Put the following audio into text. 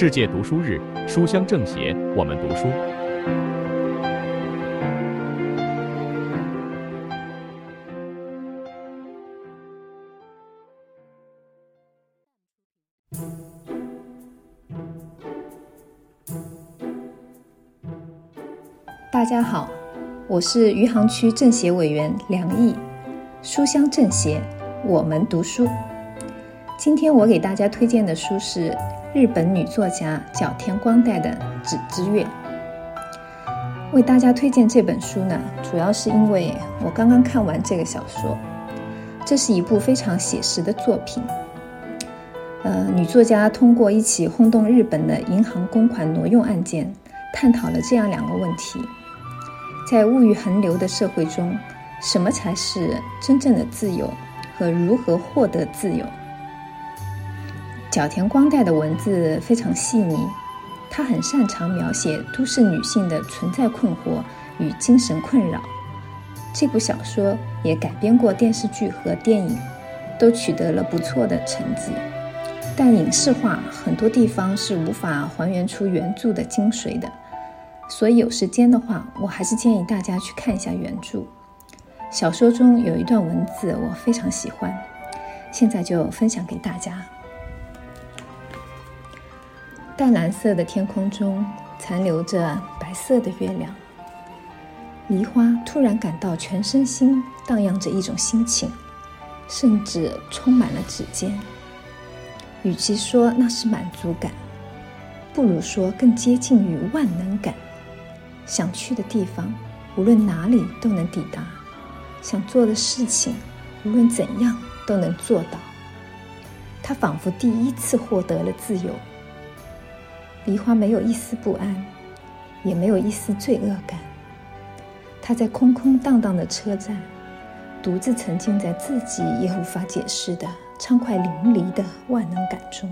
世界读书日，书香政协，我们读书。大家好，我是余杭区政协委员梁毅，书香政协，我们读书。今天我给大家推荐的书是日本女作家角田光代的《纸之月》。为大家推荐这本书呢，主要是因为我刚刚看完这个小说，这是一部非常写实的作品。呃，女作家通过一起轰动日本的银行公款挪用案件，探讨了这样两个问题：在物欲横流的社会中，什么才是真正的自由，和如何获得自由？角田光代的文字非常细腻，他很擅长描写都市女性的存在困惑与精神困扰。这部小说也改编过电视剧和电影，都取得了不错的成绩。但影视化很多地方是无法还原出原著的精髓的，所以有时间的话，我还是建议大家去看一下原著。小说中有一段文字我非常喜欢，现在就分享给大家。淡蓝色的天空中残留着白色的月亮。梨花突然感到全身心荡漾着一种心情，甚至充满了指尖。与其说那是满足感，不如说更接近于万能感。想去的地方，无论哪里都能抵达；想做的事情，无论怎样都能做到。他仿佛第一次获得了自由。梨花没有一丝不安，也没有一丝罪恶感。他在空空荡荡的车站，独自沉浸在自己也无法解释的畅快淋漓的万能感中。